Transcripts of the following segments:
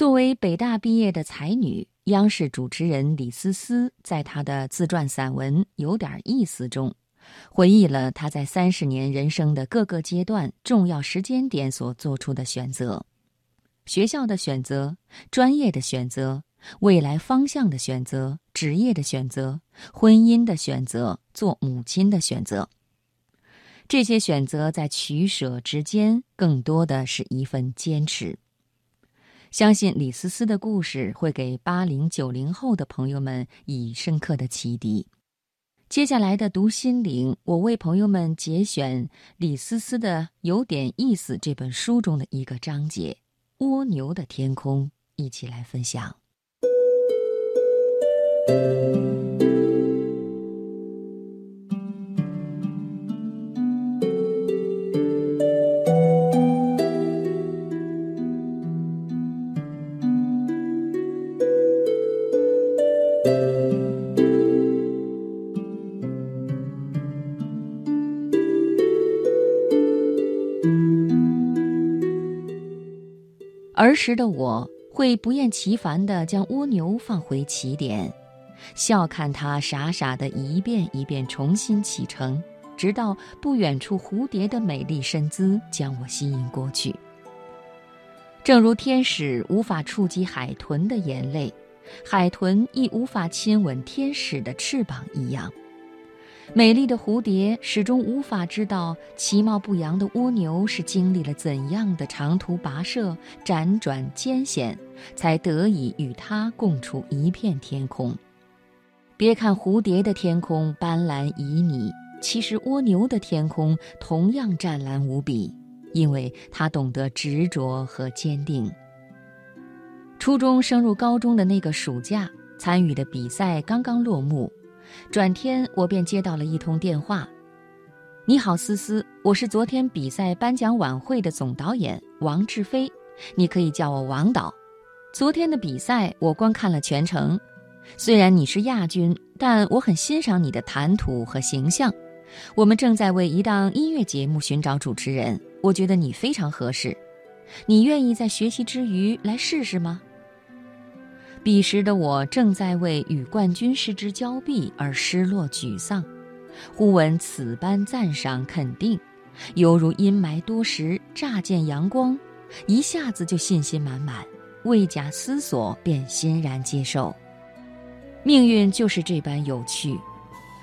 作为北大毕业的才女，央视主持人李思思在她的自传散文《有点意思》中，回忆了她在三十年人生的各个阶段、重要时间点所做出的选择：学校的选择、专业的选择、未来方向的选择、职业的选择、婚姻的选择、做母亲的选择。这些选择在取舍之间，更多的是一份坚持。相信李思思的故事会给八零九零后的朋友们以深刻的启迪。接下来的读心灵，我为朋友们节选李思思的《有点意思》这本书中的一个章节——蜗牛的天空，一起来分享。儿时的我会不厌其烦地将蜗牛放回起点，笑看它傻傻地一遍一遍重新启程，直到不远处蝴蝶的美丽身姿将我吸引过去。正如天使无法触及海豚的眼泪，海豚亦无法亲吻天使的翅膀一样。美丽的蝴蝶始终无法知道，其貌不扬的蜗牛是经历了怎样的长途跋涉、辗转艰险，才得以与它共处一片天空。别看蝴蝶的天空斑斓旖旎，其实蜗牛的天空同样湛蓝无比，因为它懂得执着和坚定。初中升入高中的那个暑假，参与的比赛刚刚落幕。转天，我便接到了一通电话：“你好，思思，我是昨天比赛颁奖晚会的总导演王志飞，你可以叫我王导。昨天的比赛我观看了全程，虽然你是亚军，但我很欣赏你的谈吐和形象。我们正在为一档音乐节目寻找主持人，我觉得你非常合适。你愿意在学习之余来试试吗？”彼时的我正在为与冠军失之交臂而失落沮丧，忽闻此般赞赏肯定，犹如阴霾多时乍见阳光，一下子就信心满满，未假思索便欣然接受。命运就是这般有趣，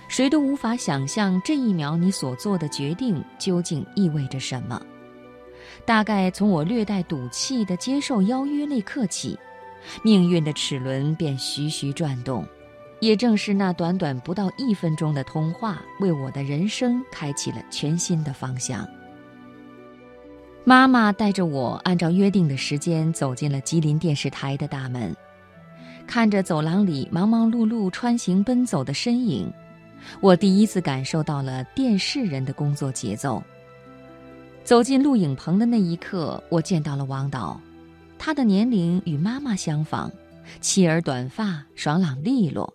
谁都无法想象这一秒你所做的决定究竟意味着什么。大概从我略带赌气的接受邀约那刻起。命运的齿轮便徐徐转动，也正是那短短不到一分钟的通话，为我的人生开启了全新的方向。妈妈带着我按照约定的时间走进了吉林电视台的大门，看着走廊里忙忙碌碌穿行奔走的身影，我第一次感受到了电视人的工作节奏。走进录影棚的那一刻，我见到了王导。他的年龄与妈妈相仿，齐耳短发，爽朗利落。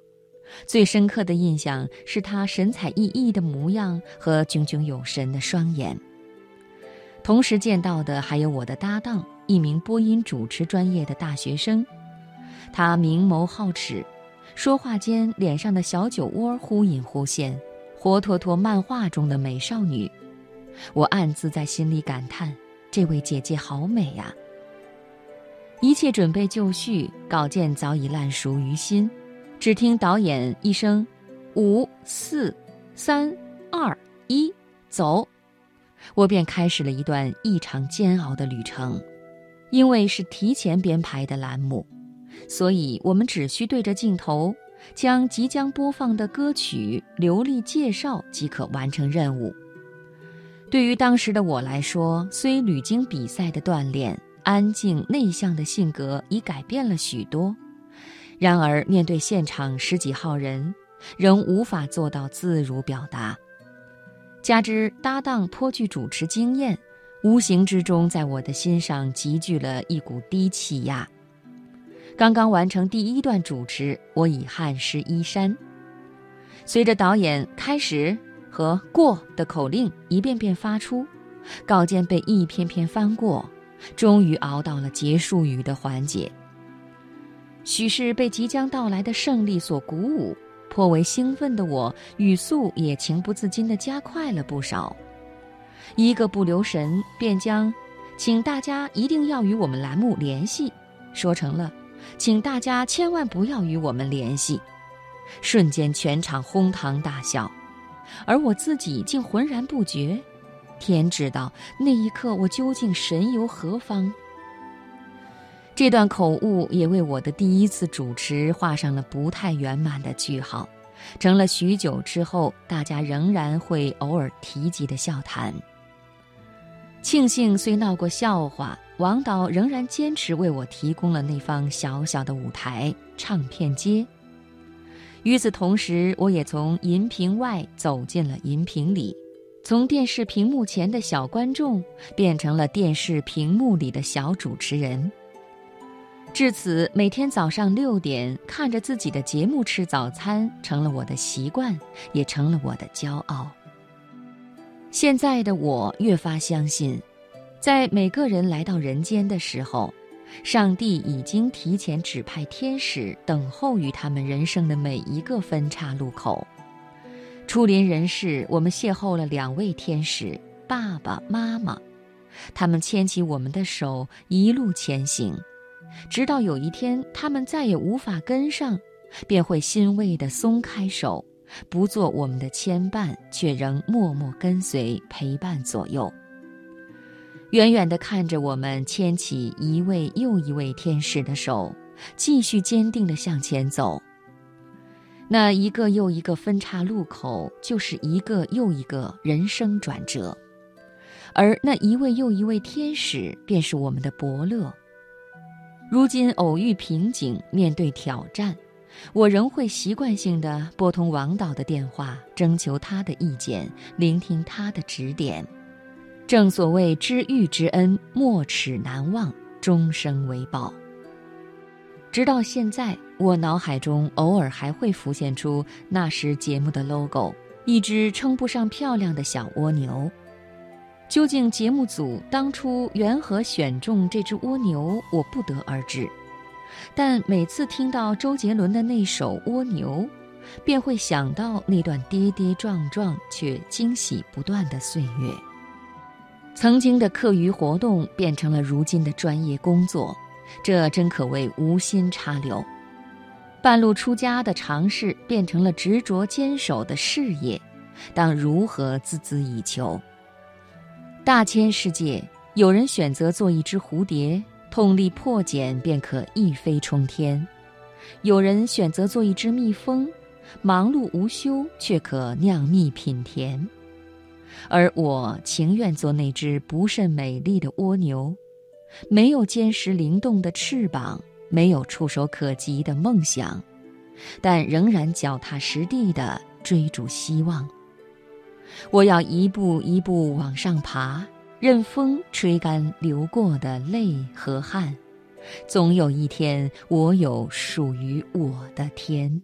最深刻的印象是他神采奕奕的模样和炯炯有神的双眼。同时见到的还有我的搭档，一名播音主持专业的大学生。他明眸皓齿，说话间脸上的小酒窝忽隐忽现，活脱脱漫画中的美少女。我暗自在心里感叹：这位姐姐好美呀！一切准备就绪，稿件早已烂熟于心，只听导演一声“五四三二一，走”，我便开始了一段异常煎熬的旅程。因为是提前编排的栏目，所以我们只需对着镜头，将即将播放的歌曲流利介绍即可完成任务。对于当时的我来说，虽屡经比赛的锻炼。安静内向的性格已改变了许多，然而面对现场十几号人，仍无法做到自如表达。加之搭档颇具主持经验，无形之中在我的心上积聚了一股低气压。刚刚完成第一段主持，我已汗湿衣衫。随着导演开始和过的口令一遍遍发出，稿件被一篇篇翻过。终于熬到了结束语的环节，许是被即将到来的胜利所鼓舞，颇为兴奋的我，语速也情不自禁地加快了不少。一个不留神，便将“请大家一定要与我们栏目联系”说成了“请大家千万不要与我们联系”，瞬间全场哄堂大笑，而我自己竟浑然不觉。天知道那一刻我究竟神游何方。这段口误也为我的第一次主持画上了不太圆满的句号，成了许久之后大家仍然会偶尔提及的笑谈。庆幸虽闹过笑话，王导仍然坚持为我提供了那方小小的舞台——唱片街。与此同时，我也从银屏外走进了银屏里，从电视屏幕前的小观众变成了电视屏幕里的小主持人。至此，每天早上六点看着自己的节目吃早餐，成了我的习惯，也成了我的骄傲。现在的我越发相信，在每个人来到人间的时候，上帝已经提前指派天使等候于他们人生的每一个分岔路口。初临人世，我们邂逅了两位天使——爸爸妈妈，他们牵起我们的手，一路前行。直到有一天，他们再也无法跟上，便会欣慰地松开手，不做我们的牵绊，却仍默默跟随陪伴左右。远远地看着我们牵起一位又一位天使的手，继续坚定地向前走。那一个又一个分岔路口，就是一个又一个人生转折，而那一位又一位天使，便是我们的伯乐。如今偶遇瓶颈，面对挑战，我仍会习惯性的拨通王导的电话，征求他的意见，聆听他的指点。正所谓知遇之恩，没齿难忘，终生为报。直到现在，我脑海中偶尔还会浮现出那时节目的 logo，一只称不上漂亮的小蜗牛。究竟节目组当初缘何选中这只蜗牛，我不得而知。但每次听到周杰伦的那首《蜗牛》，便会想到那段跌跌撞撞却惊喜不断的岁月。曾经的课余活动变成了如今的专业工作，这真可谓无心插柳。半路出家的尝试变成了执着坚守的事业，当如何孜孜以求？大千世界，有人选择做一只蝴蝶，痛力破茧便可一飞冲天；有人选择做一只蜜蜂，忙碌无休却可酿蜜品甜。而我情愿做那只不甚美丽的蜗牛，没有坚实灵动的翅膀，没有触手可及的梦想，但仍然脚踏实地地追逐希望。我要一步一步往上爬，任风吹干流过的泪和汗，总有一天，我有属于我的天。